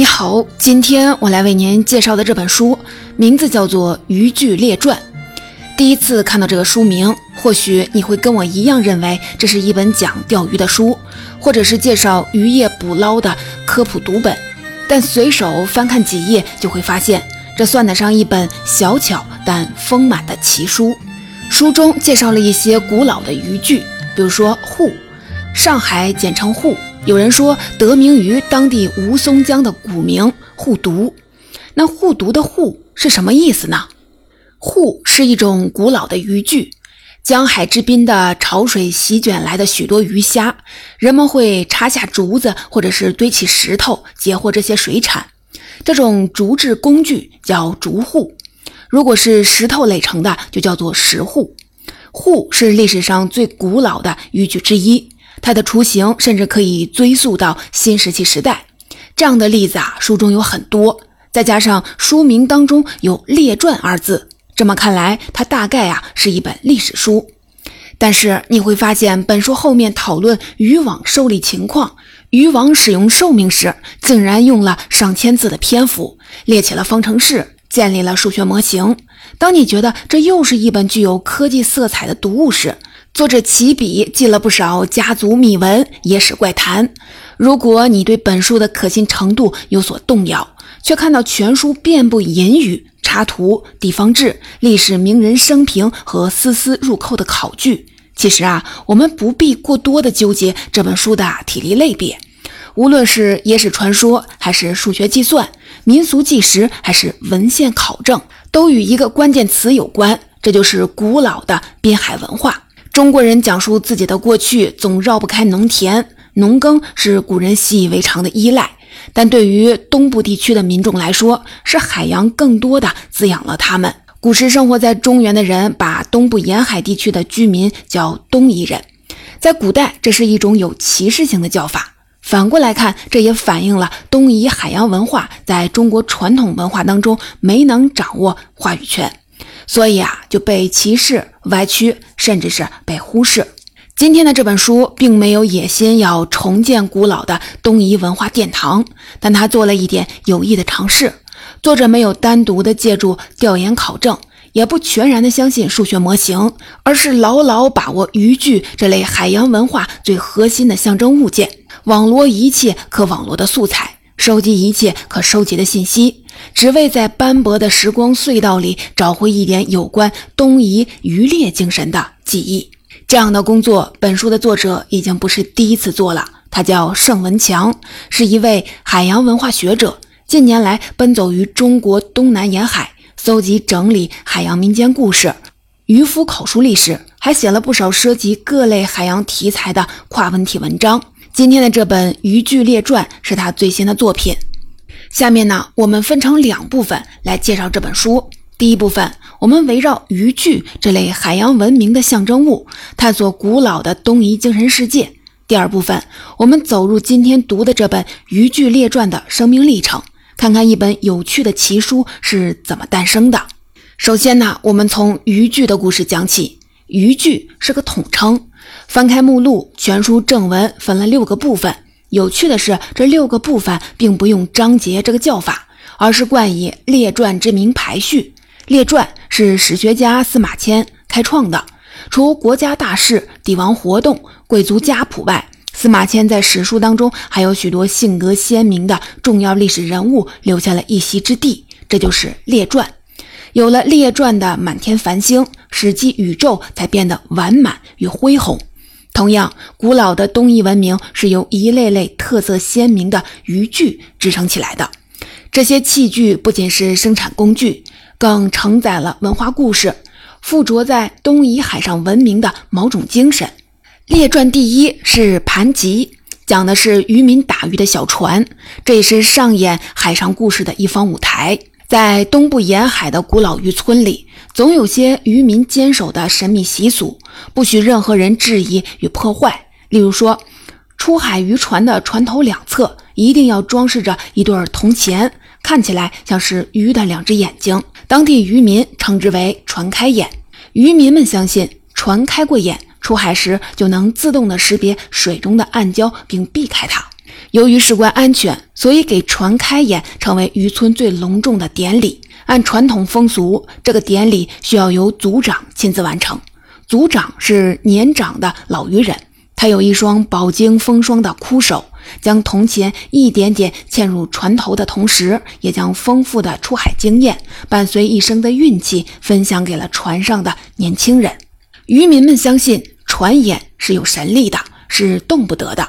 你好，今天我来为您介绍的这本书名字叫做《渔具列传》。第一次看到这个书名，或许你会跟我一样认为这是一本讲钓鱼的书，或者是介绍渔业捕捞的科普读本。但随手翻看几页，就会发现这算得上一本小巧但丰满的奇书。书中介绍了一些古老的渔具，比如说沪，上海简称沪。有人说得名于当地吴淞江的古名护犊，那护犊的护是什么意思呢？护是一种古老的渔具，江海之滨的潮水席卷来的许多鱼虾，人们会插下竹子或者是堆起石头截获这些水产，这种竹制工具叫竹户。如果是石头垒成的，就叫做石户。户是历史上最古老的渔具之一。它的雏形甚至可以追溯到新石器时代，这样的例子啊，书中有很多。再加上书名当中有“列传”二字，这么看来，它大概啊是一本历史书。但是你会发现，本书后面讨论渔网受力情况、渔网使用寿命时，竟然用了上千字的篇幅，列起了方程式，建立了数学模型。当你觉得这又是一本具有科技色彩的读物时，作者起笔记了不少家族秘闻、野史怪谈。如果你对本书的可信程度有所动摇，却看到全书遍布隐语、插图、地方志、历史名人生平和丝丝入扣的考据，其实啊，我们不必过多的纠结这本书的体力类别。无论是野史传说，还是数学计算、民俗纪实，还是文献考证，都与一个关键词有关，这就是古老的滨海文化。中国人讲述自己的过去，总绕不开农田、农耕，是古人习以为常的依赖。但对于东部地区的民众来说，是海洋更多的滋养了他们。古时生活在中原的人，把东部沿海地区的居民叫东夷人，在古代这是一种有歧视性的叫法。反过来看，这也反映了东夷海洋文化在中国传统文化当中没能掌握话语权。所以啊，就被歧视、歪曲，甚至是被忽视。今天的这本书并没有野心要重建古老的东夷文化殿堂，但他做了一点有益的尝试。作者没有单独的借助调研考证，也不全然的相信数学模型，而是牢牢把握渔具这类海洋文化最核心的象征物件，网罗一切可网罗的素材。收集一切可收集的信息，只为在斑驳的时光隧道里找回一点有关东夷渔猎精神的记忆。这样的工作，本书的作者已经不是第一次做了。他叫盛文强，是一位海洋文化学者，近年来奔走于中国东南沿海，搜集整理海洋民间故事、渔夫口述历史，还写了不少涉及各类海洋题材的跨文体文章。今天的这本《渔具列传》是他最新的作品。下面呢，我们分成两部分来介绍这本书。第一部分，我们围绕渔具这类海洋文明的象征物，探索古老的东夷精神世界。第二部分，我们走入今天读的这本《渔具列传》的生命历程，看看一本有趣的奇书是怎么诞生的。首先呢，我们从渔具的故事讲起。渔具是个统称。翻开目录，全书正文分了六个部分。有趣的是，这六个部分并不用章节这个叫法，而是冠以列传之名排序。列传是史学家司马迁开创的。除国家大事、帝王活动、贵族家谱外，司马迁在史书当中还有许多性格鲜明的重要历史人物留下了一席之地，这就是列传。有了列传的满天繁星，史记宇宙才变得完满与恢宏。同样，古老的东夷文明是由一类类特色鲜明的渔具支撑起来的。这些器具不仅是生产工具，更承载了文化故事，附着在东夷海上文明的某种精神。列传第一是盘吉，讲的是渔民打鱼的小船，这也是上演海上故事的一方舞台。在东部沿海的古老渔村里。总有些渔民坚守的神秘习俗，不许任何人质疑与破坏。例如说，出海渔船的船头两侧一定要装饰着一对铜钱，看起来像是鱼的两只眼睛。当地渔民称之为“船开眼”。渔民们相信，船开过眼，出海时就能自动的识别水中的暗礁并避开它。由于事关安全，所以给船开眼成为渔村最隆重的典礼。按传统风俗，这个典礼需要由族长亲自完成。族长是年长的老渔人，他有一双饱经风霜的枯手，将铜钱一点点嵌入船头的同时，也将丰富的出海经验伴随一生的运气分享给了船上的年轻人。渔民们相信船眼是有神力的，是动不得的。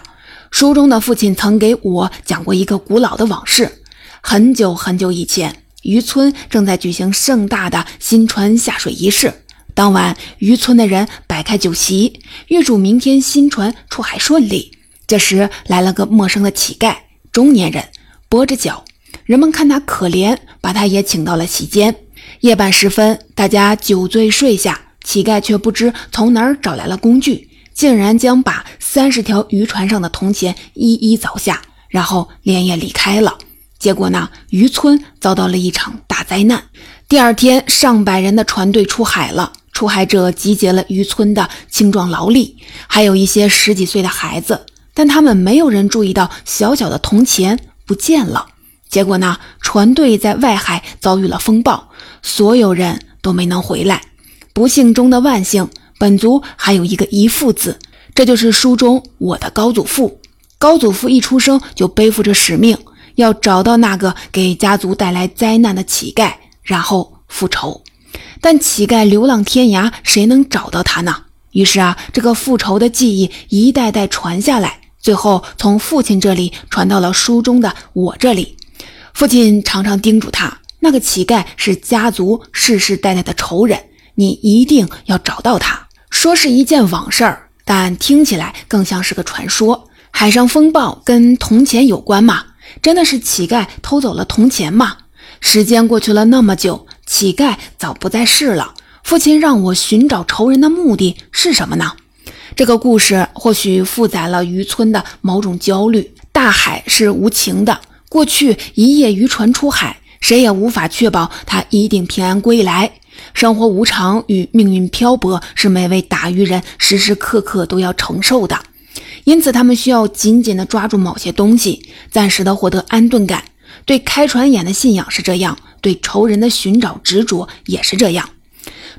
书中的父亲曾给我讲过一个古老的往事，很久很久以前。渔村正在举行盛大的新船下水仪式。当晚，渔村的人摆开酒席，预祝明天新船出海顺利。这时，来了个陌生的乞丐，中年人，跛着脚。人们看他可怜，把他也请到了席间。夜半时分，大家酒醉睡下，乞丐却不知从哪儿找来了工具，竟然将把三十条渔船上的铜钱一一凿下，然后连夜离开了。结果呢，渔村遭到了一场大灾难。第二天，上百人的船队出海了。出海者集结了渔村的青壮劳力，还有一些十几岁的孩子，但他们没有人注意到小小的铜钱不见了。结果呢，船队在外海遭遇了风暴，所有人都没能回来。不幸中的万幸，本族还有一个遗父子，这就是书中我的高祖父。高祖父一出生就背负着使命。要找到那个给家族带来灾难的乞丐，然后复仇。但乞丐流浪天涯，谁能找到他呢？于是啊，这个复仇的记忆一代代传下来，最后从父亲这里传到了书中的我这里。父亲常常叮嘱他，那个乞丐是家族世世代代的仇人，你一定要找到他。说是一件往事儿，但听起来更像是个传说。海上风暴跟铜钱有关吗？真的是乞丐偷走了铜钱吗？时间过去了那么久，乞丐早不在世了。父亲让我寻找仇人的目的是什么呢？这个故事或许负载了渔村的某种焦虑。大海是无情的，过去一夜渔船出海，谁也无法确保他一定平安归来。生活无常与命运漂泊是每位打渔人时时刻刻都要承受的。因此，他们需要紧紧地抓住某些东西，暂时的获得安顿感。对开船眼的信仰是这样，对仇人的寻找执着也是这样。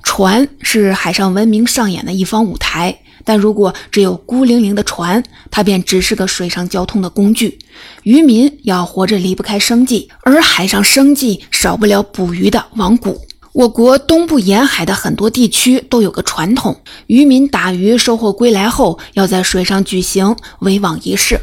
船是海上文明上演的一方舞台，但如果只有孤零零的船，它便只是个水上交通的工具。渔民要活着离不开生计，而海上生计少不了捕鱼的网捕。我国东部沿海的很多地区都有个传统，渔民打鱼收获归来后，要在水上举行围网仪式。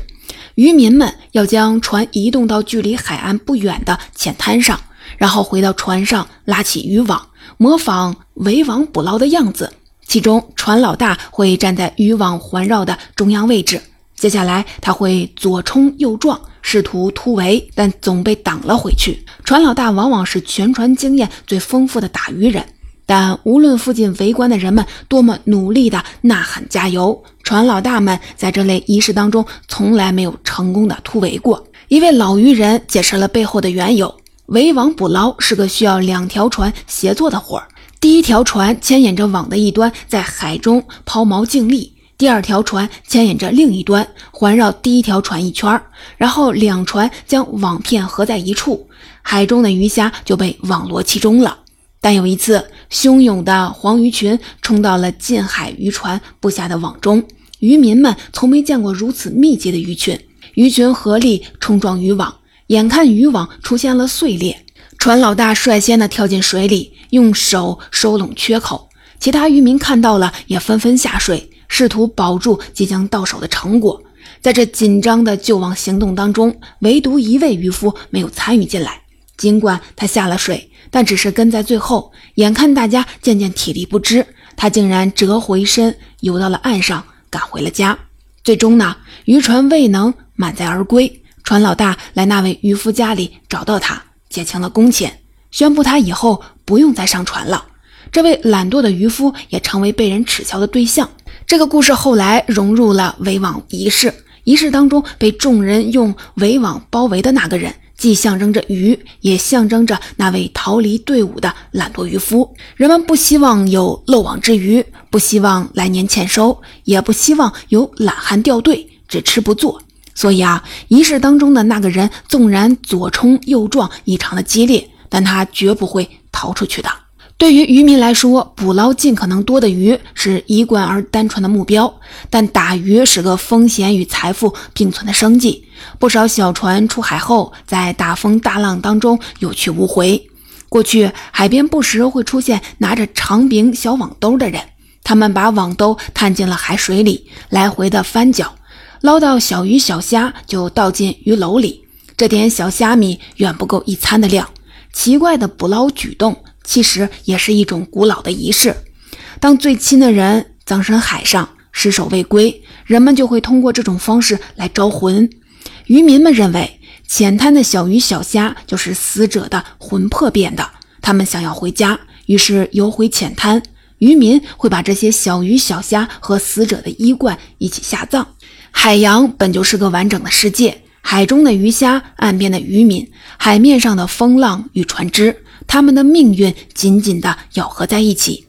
渔民们要将船移动到距离海岸不远的浅滩上，然后回到船上拉起渔网，模仿围网捕捞的样子。其中，船老大会站在渔网环绕的中央位置，接下来他会左冲右撞。试图突围，但总被挡了回去。船老大往往是全船经验最丰富的打渔人，但无论附近围观的人们多么努力地呐喊加油，船老大们在这类仪式当中从来没有成功的突围过。一位老渔人解释了背后的缘由：围网捕捞是个需要两条船协作的活儿，第一条船牵引着网的一端在海中抛锚静立。第二条船牵引着另一端，环绕第一条船一圈然后两船将网片合在一处，海中的鱼虾就被网罗其中了。但有一次，汹涌的黄鱼群冲到了近海渔船布下的网中，渔民们从没见过如此密集的鱼群，鱼群合力冲撞渔网，眼看渔网出现了碎裂，船老大率先的跳进水里，用手收拢缺口，其他渔民看到了也纷纷下水。试图保住即将到手的成果，在这紧张的救亡行动当中，唯独一位渔夫没有参与进来。尽管他下了水，但只是跟在最后。眼看大家渐渐体力不支，他竟然折回身游到了岸上，赶回了家。最终呢，渔船未能满载而归。船老大来那位渔夫家里找到他，结清了工钱，宣布他以后不用再上船了。这位懒惰的渔夫也成为被人耻笑的对象。这个故事后来融入了围网仪式，仪式当中被众人用围网包围的那个人，既象征着鱼，也象征着那位逃离队伍的懒惰渔夫。人们不希望有漏网之鱼，不希望来年欠收，也不希望有懒汉掉队，只吃不做。所以啊，仪式当中的那个人纵然左冲右撞，异常的激烈，但他绝不会逃出去的。对于渔民来说，捕捞尽可能多的鱼是一贯而单纯的目标，但打鱼是个风险与财富并存的生计。不少小船出海后，在大风大浪当中有去无回。过去海边不时会出现拿着长柄小网兜的人，他们把网兜探进了海水里，来回的翻搅，捞到小鱼小虾就倒进鱼篓里。这点小虾米远不够一餐的量。奇怪的捕捞举动。其实也是一种古老的仪式。当最亲的人葬身海上，尸首未归，人们就会通过这种方式来招魂。渔民们认为，浅滩的小鱼小虾就是死者的魂魄变的，他们想要回家，于是游回浅滩。渔民会把这些小鱼小虾和死者的衣冠一起下葬。海洋本就是个完整的世界，海中的鱼虾，岸边的渔民，海面上的风浪与船只。他们的命运紧紧地咬合在一起。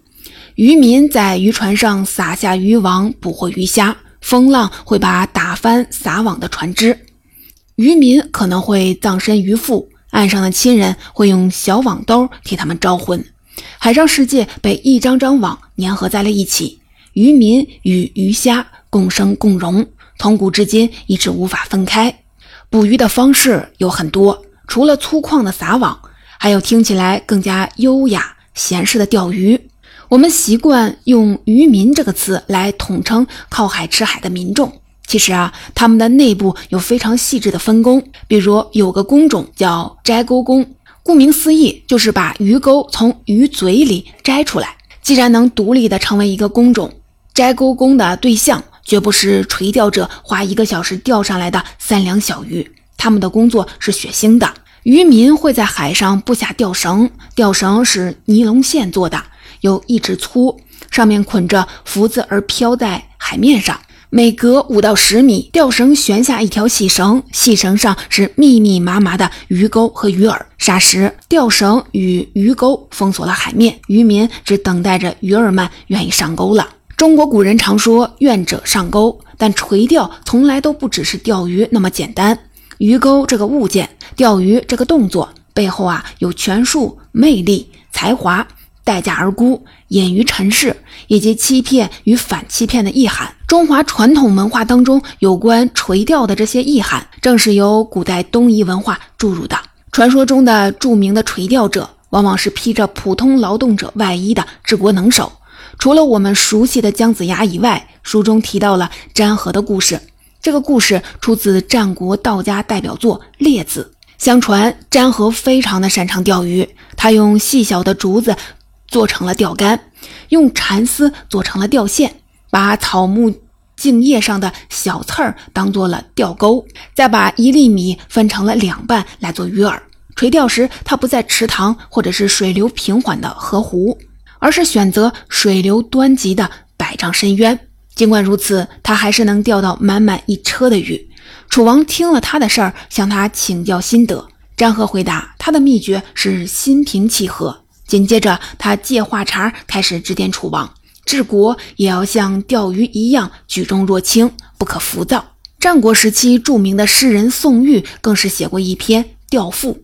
渔民在渔船上撒下渔网，捕获鱼虾。风浪会把打翻撒网的船只。渔民可能会葬身鱼腹，岸上的亲人会用小网兜替他们招魂。海上世界被一张张网粘合在了一起。渔民与鱼虾共生共荣，从古至今一直无法分开。捕鱼的方式有很多，除了粗犷的撒网。还有听起来更加优雅闲适的钓鱼，我们习惯用“渔民”这个词来统称靠海吃海的民众。其实啊，他们的内部有非常细致的分工。比如有个工种叫摘钩工，顾名思义，就是把鱼钩从鱼嘴里摘出来。既然能独立的成为一个工种，摘钩工的对象绝不是垂钓者花一个小时钓上来的三两小鱼，他们的工作是血腥的。渔民会在海上布下钓绳，钓绳是尼龙线做的，有一指粗，上面捆着浮子而漂在海面上。每隔五到十米，钓绳悬下一条细绳，细绳上是密密麻麻的鱼钩和鱼饵。霎时，钓绳与鱼钩封锁了海面，渔民只等待着鱼儿们愿意上钩了。中国古人常说“愿者上钩”，但垂钓从来都不只是钓鱼那么简单。鱼钩这个物件，钓鱼这个动作背后啊，有权术、魅力、才华、待价而沽、隐于尘世以及欺骗与反欺骗的意涵。中华传统文化当中有关垂钓的这些意涵，正是由古代东夷文化注入的。传说中的著名的垂钓者，往往是披着普通劳动者外衣的治国能手。除了我们熟悉的姜子牙以外，书中提到了詹和的故事。这个故事出自战国道家代表作《列子》。相传詹和非常的擅长钓鱼，他用细小的竹子做成了钓竿，用蚕丝做成了钓线，把草木茎叶上的小刺儿当做了钓钩，再把一粒米分成了两半来做鱼饵。垂钓时，他不在池塘或者是水流平缓的河湖，而是选择水流湍急的百丈深渊。尽管如此，他还是能钓到满满一车的鱼。楚王听了他的事儿，向他请教心得。张和回答，他的秘诀是心平气和。紧接着，他借话茬开始指点楚王，治国也要像钓鱼一样举重若轻，不可浮躁。战国时期著名的诗人宋玉更是写过一篇《钓赋》，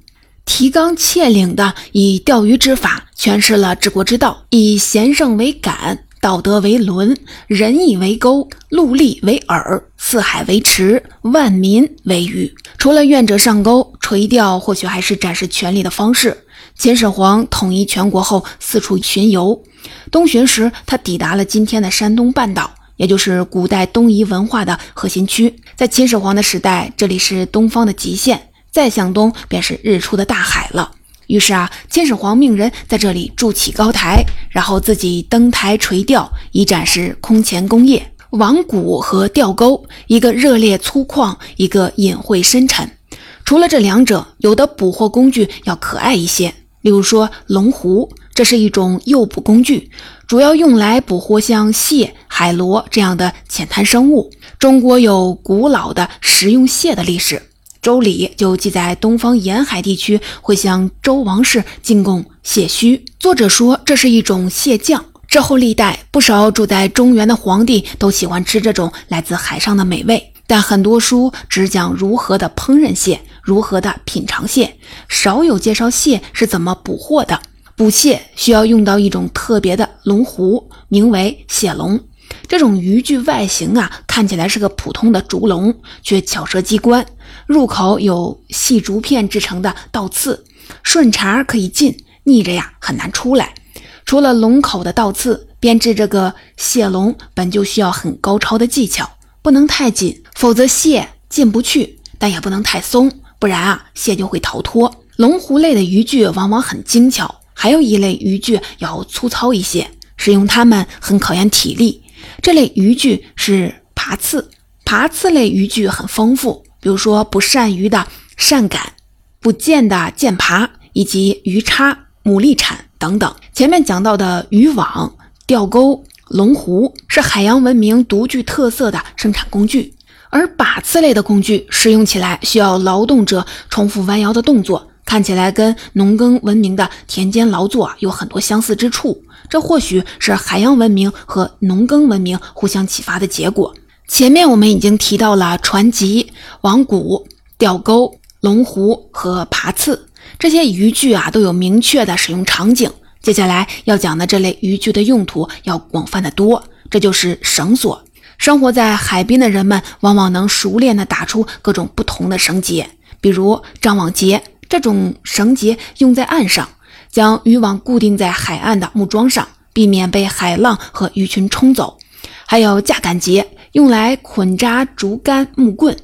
提纲挈领的以钓鱼之法诠释了治国之道，以贤圣为感。道德为轮，仁义为钩，陆利为饵，四海为池，万民为鱼。除了愿者上钩，垂钓或许还是展示权力的方式。秦始皇统一全国后，四处巡游。东巡时，他抵达了今天的山东半岛，也就是古代东夷文化的核心区。在秦始皇的时代，这里是东方的极限，再向东便是日出的大海了。于是啊，秦始皇命人在这里筑起高台，然后自己登台垂钓，以展示空前功业。网鼓和钓钩，一个热烈粗犷，一个隐晦深沉。除了这两者，有的捕获工具要可爱一些，例如说龙壶，这是一种诱捕工具，主要用来捕获像蟹、海螺这样的浅滩生物。中国有古老的食用蟹的历史。周礼就记载，东方沿海地区会向周王室进贡蟹须。作者说，这是一种蟹酱。之后历代不少住在中原的皇帝都喜欢吃这种来自海上的美味。但很多书只讲如何的烹饪蟹，如何的品尝蟹，少有介绍蟹是怎么捕获的。捕蟹需要用到一种特别的龙壶，名为蟹笼。这种渔具外形啊，看起来是个普通的竹笼，却巧设机关，入口有细竹片制成的倒刺，顺茬可以进，逆着呀很难出来。除了笼口的倒刺，编制这个蟹笼本就需要很高超的技巧，不能太紧，否则蟹进不去；但也不能太松，不然啊蟹就会逃脱。龙湖类的渔具往往很精巧。还有一类渔具要粗糙一些，使用它们很考验体力。这类渔具是爬刺，爬刺类渔具很丰富，比如说捕鳝鱼的鳝杆、捕箭的箭耙以及鱼叉、牡蛎铲等等。前面讲到的渔网、钓钩、龙壶是海洋文明独具特色的生产工具，而把刺类的工具使用起来需要劳动者重复弯腰的动作。看起来跟农耕文明的田间劳作有很多相似之处，这或许是海洋文明和农耕文明互相启发的结果。前面我们已经提到了船籍、网骨、钓钩、龙壶和爬刺这些渔具啊，都有明确的使用场景。接下来要讲的这类渔具的用途要广泛的多，这就是绳索。生活在海边的人们往往能熟练的打出各种不同的绳结，比如张网结。这种绳结用在岸上，将渔网固定在海岸的木桩上，避免被海浪和鱼群冲走。还有架杆结，用来捆扎竹竿、木棍，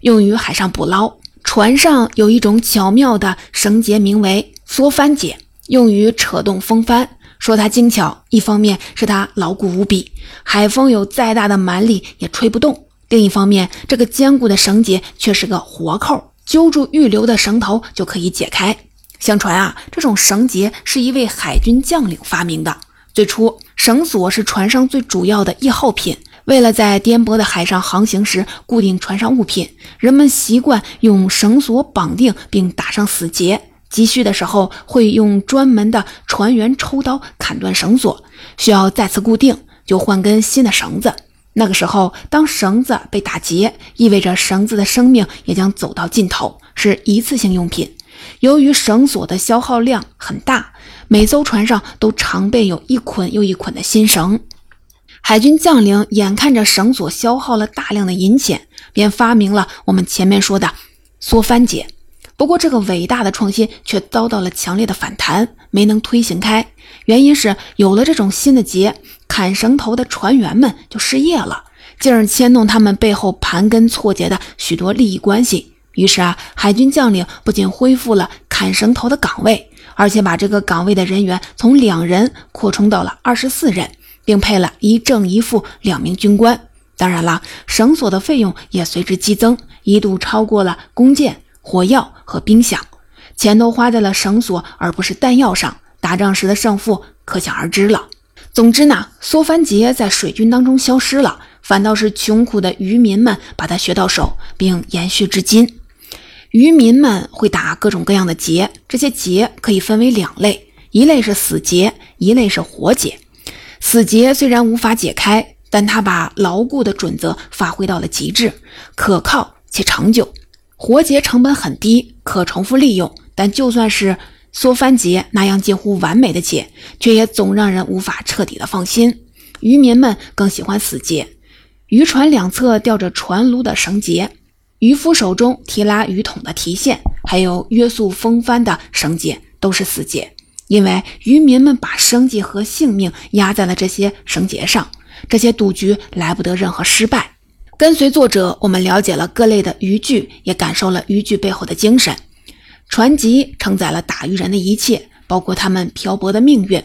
用于海上捕捞。船上有一种巧妙的绳结，名为缩帆结，用于扯动风帆。说它精巧，一方面是它牢固无比，海风有再大的蛮力也吹不动；另一方面，这个坚固的绳结却是个活扣。揪住预留的绳头就可以解开。相传啊，这种绳结是一位海军将领发明的。最初，绳索是船上最主要的易耗品。为了在颠簸的海上航行时固定船上物品，人们习惯用绳索绑定并打上死结。急需的时候，会用专门的船员抽刀砍断绳索。需要再次固定，就换根新的绳子。那个时候，当绳子被打结，意味着绳子的生命也将走到尽头，是一次性用品。由于绳索的消耗量很大，每艘船上都常备有一捆又一捆的新绳。海军将领眼看着绳索消耗了大量的银钱，便发明了我们前面说的缩帆结。不过，这个伟大的创新却遭到了强烈的反弹，没能推行开。原因是有了这种新的结。砍绳头的船员们就失业了，进而牵动他们背后盘根错节的许多利益关系。于是啊，海军将领不仅恢复了砍绳头的岗位，而且把这个岗位的人员从两人扩充到了二十四人，并配了一正一副两名军官。当然了，绳索的费用也随之激增，一度超过了弓箭、火药和兵饷，钱都花在了绳索而不是弹药上，打仗时的胜负可想而知了。总之呢，缩帆结在水军当中消失了，反倒是穷苦的渔民们把它学到手，并延续至今。渔民们会打各种各样的结，这些结可以分为两类，一类是死结，一类是活结。死结虽然无法解开，但它把牢固的准则发挥到了极致，可靠且长久。活结成本很低，可重复利用，但就算是。缩帆结那样近乎完美的结，却也总让人无法彻底的放心。渔民们更喜欢死结，渔船两侧吊着船炉的绳结，渔夫手中提拉鱼桶的提线，还有约束风帆的绳结，都是死结。因为渔民们把生计和性命压在了这些绳结上，这些赌局来不得任何失败。跟随作者，我们了解了各类的渔具，也感受了渔具背后的精神。船籍承载了打渔人的一切，包括他们漂泊的命运。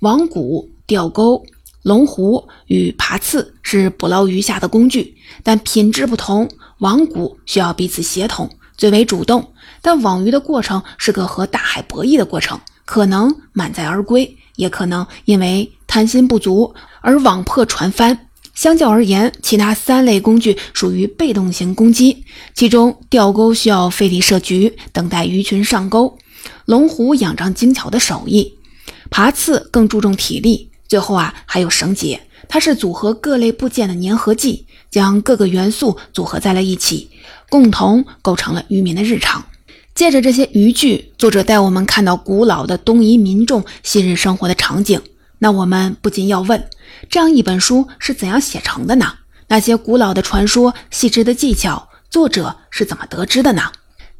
网骨、钓钩、龙壶与爬刺是捕捞鱼虾的工具，但品质不同。网捕需要彼此协同，最为主动，但网鱼的过程是个和大海博弈的过程，可能满载而归，也可能因为贪心不足而网破船翻。相较而言，其他三类工具属于被动型攻击。其中，钓钩需要费力设局，等待鱼群上钩；龙虎仰仗精巧的手艺；爬刺更注重体力。最后啊，还有绳结，它是组合各类部件的粘合剂，将各个元素组合在了一起，共同构成了渔民的日常。借着这些渔具，作者带我们看到古老的东夷民众昔日生活的场景。那我们不禁要问：这样一本书是怎样写成的呢？那些古老的传说、细致的技巧，作者是怎么得知的呢？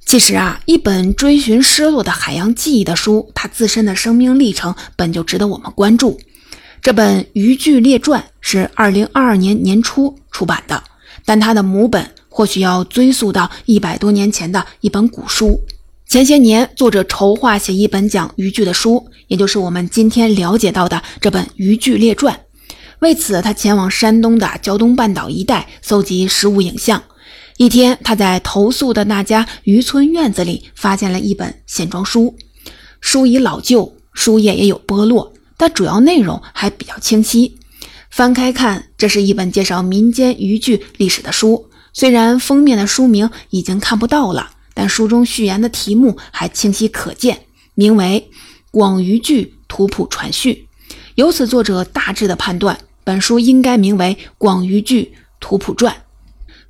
其实啊，一本追寻失落的海洋记忆的书，它自身的生命历程本就值得我们关注。这本《渔具列传》是二零二二年年初出版的，但它的母本或许要追溯到一百多年前的一本古书。前些年，作者筹划写一本讲渔具的书，也就是我们今天了解到的这本《渔具列传》。为此，他前往山东的胶东半岛一带搜集实物影像。一天，他在投宿的那家渔村院子里发现了一本线装书，书已老旧，书页也有剥落，但主要内容还比较清晰。翻开看，这是一本介绍民间渔具历史的书。虽然封面的书名已经看不到了，但书中序言的题目还清晰可见，名为《广渔具图谱传序》。由此，作者大致的判断，本书应该名为《广渔具图谱传》。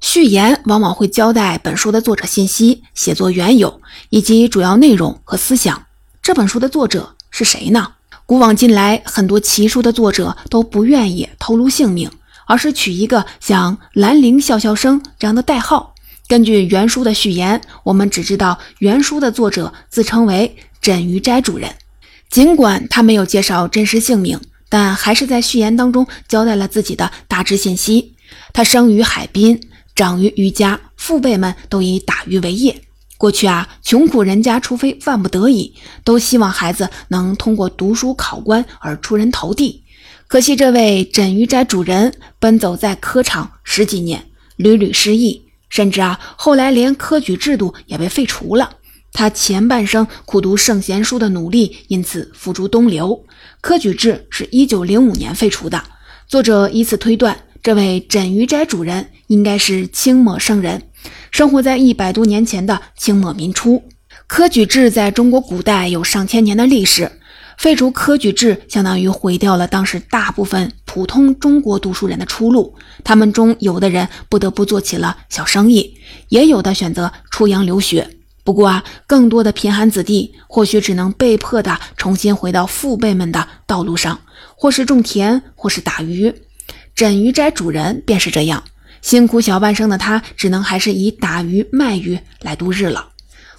序言往往会交代本书的作者信息、写作缘由以及主要内容和思想。这本书的作者是谁呢？古往今来，很多奇书的作者都不愿意透露姓名，而是取一个像“兰陵笑笑生”这样的代号。根据原书的序言，我们只知道原书的作者自称为枕鱼斋主人。尽管他没有介绍真实姓名，但还是在序言当中交代了自己的大致信息。他生于海滨。长于渔家，父辈们都以打鱼为业。过去啊，穷苦人家除非万不得已，都希望孩子能通过读书考官而出人头地。可惜这位枕鱼斋主人奔走在科场十几年，屡屡失意，甚至啊，后来连科举制度也被废除了。他前半生苦读圣贤书的努力，因此付诸东流。科举制是一九零五年废除的。作者以此推断。这位枕鱼斋主人应该是清末圣人，生活在一百多年前的清末民初。科举制在中国古代有上千年的历史，废除科举制相当于毁掉了当时大部分普通中国读书人的出路。他们中有的人不得不做起了小生意，也有的选择出洋留学。不过啊，更多的贫寒子弟或许只能被迫的重新回到父辈们的道路上，或是种田，或是打鱼。枕鱼斋主人便是这样辛苦小半生的他，只能还是以打鱼卖鱼来度日了，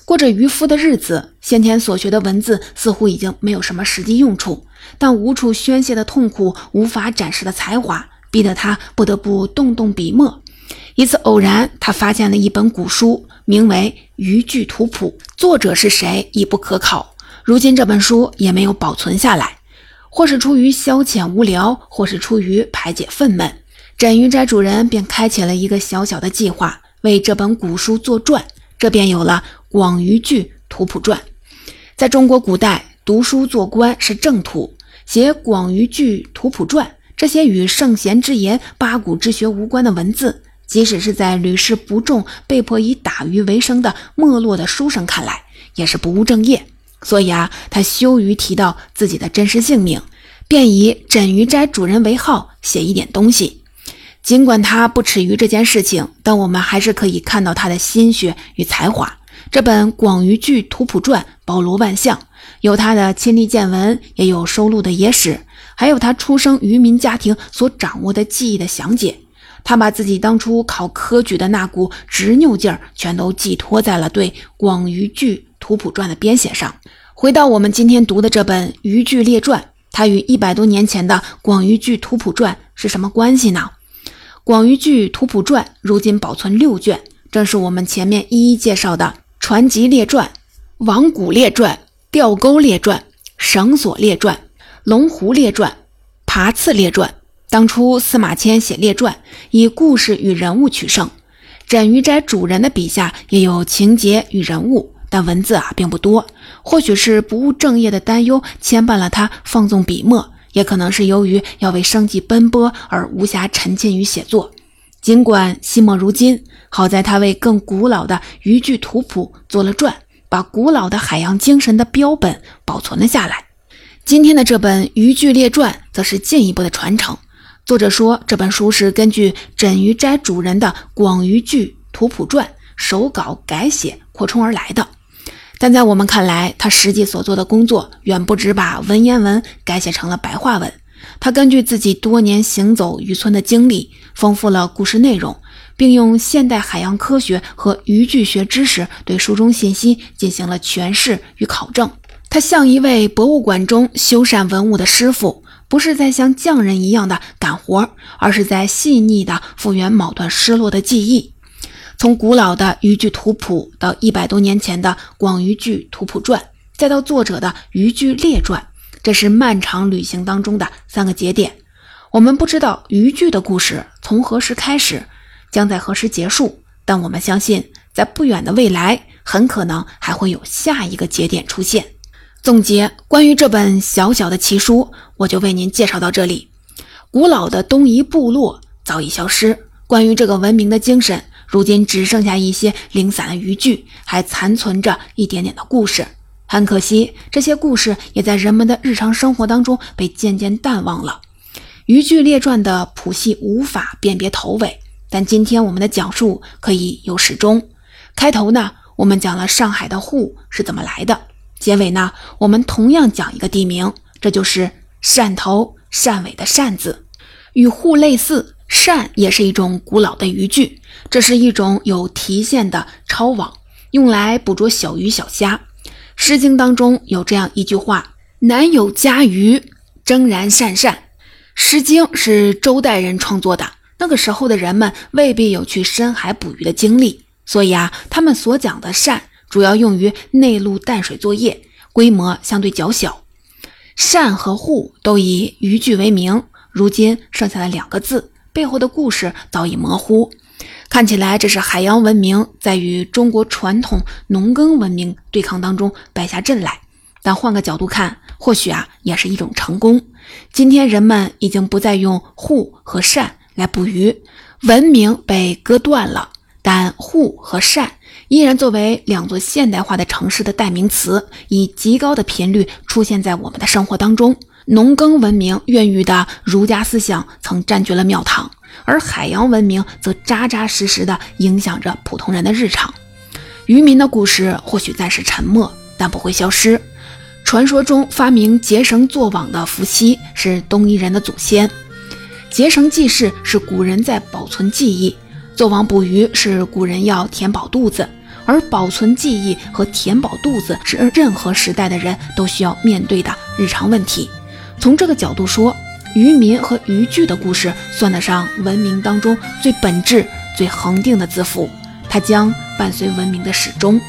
过着渔夫的日子。先前所学的文字似乎已经没有什么实际用处，但无处宣泄的痛苦，无法展示的才华，逼得他不得不动动笔墨。一次偶然，他发现了一本古书，名为《渔具图谱》，作者是谁已不可考。如今这本书也没有保存下来。或是出于消遣无聊，或是出于排解愤懑，枕鱼斋主人便开启了一个小小的计划，为这本古书作传，这便有了《广鱼剧图谱传》。在中国古代，读书做官是正途，写《广鱼剧图谱传》这些与圣贤之言、八股之学无关的文字，即使是在屡试不中、被迫以打鱼为生的没落的书生看来，也是不务正业。所以啊，他羞于提到自己的真实姓名，便以枕鱼斋主人为号写一点东西。尽管他不耻于这件事情，但我们还是可以看到他的心血与才华。这本《广鱼剧图谱传》包罗万象，有他的亲历见闻，也有收录的野史，还有他出生渔民家庭所掌握的记忆的详解。他把自己当初考科举的那股执拗劲儿，全都寄托在了对《广鱼剧》。图谱传的编写上，回到我们今天读的这本《渔具列传》，它与一百多年前的《广渔具图谱传》是什么关系呢？《广渔具图谱传》如今保存六卷，正是我们前面一一介绍的《传籍列传》《网骨列传》《钓钩列传》《绳索列传》《龙湖列传》《爬刺列传》。当初司马迁写列传，以故事与人物取胜，枕鱼斋主人的笔下也有情节与人物。但文字啊并不多，或许是不务正业的担忧牵绊了他放纵笔墨，也可能是由于要为生计奔波而无暇沉浸于写作。尽管惜墨如金，好在他为更古老的渔具图谱做了传，把古老的海洋精神的标本保存了下来。今天的这本《渔具列传》则是进一步的传承。作者说这本书是根据枕鱼斋主人的《广渔具图谱传》手稿改写扩充而来的。但在我们看来，他实际所做的工作远不止把文言文改写成了白话文。他根据自己多年行走渔村的经历，丰富了故事内容，并用现代海洋科学和渔具学知识对书中信息进行了诠释与考证。他像一位博物馆中修缮文物的师傅，不是在像匠人一样的干活，而是在细腻地复原某段失落的记忆。从古老的渔具图谱到一百多年前的《广渔具图谱传》，再到作者的《渔具列传》，这是漫长旅行当中的三个节点。我们不知道渔具的故事从何时开始，将在何时结束，但我们相信，在不远的未来，很可能还会有下一个节点出现。总结关于这本小小的奇书，我就为您介绍到这里。古老的东夷部落早已消失，关于这个文明的精神。如今只剩下一些零散的渔具，还残存着一点点的故事。很可惜，这些故事也在人们的日常生活当中被渐渐淡忘了。渔具列传的谱系无法辨别头尾，但今天我们的讲述可以有始终。开头呢，我们讲了上海的沪是怎么来的；结尾呢，我们同样讲一个地名，这就是汕头汕尾的汕字，与沪类似。扇也是一种古老的渔具，这是一种有提线的抄网，用来捕捉小鱼小虾。《诗经》当中有这样一句话：“南有家鱼，蒸然善善。”《诗经》是周代人创作的，那个时候的人们未必有去深海捕鱼的经历，所以啊，他们所讲的善主要用于内陆淡水作业，规模相对较小。善和沪都以渔具为名，如今剩下了两个字。背后的故事早已模糊，看起来这是海洋文明在与中国传统农耕文明对抗当中败下阵来。但换个角度看，或许啊也是一种成功。今天人们已经不再用沪和汕来捕鱼，文明被割断了，但沪和汕依然作为两座现代化的城市的代名词，以极高的频率出现在我们的生活当中。农耕文明孕育的儒家思想曾占据了庙堂，而海洋文明则扎扎实实地影响着普通人的日常。渔民的故事或许暂时沉默，但不会消失。传说中发明结绳做网的伏羲是东夷人的祖先。结绳记事是古人在保存记忆，做网捕鱼是古人要填饱肚子，而保存记忆和填饱肚子是任何时代的人都需要面对的日常问题。从这个角度说，渔民和渔具的故事算得上文明当中最本质、最恒定的字符，它将伴随文明的始终。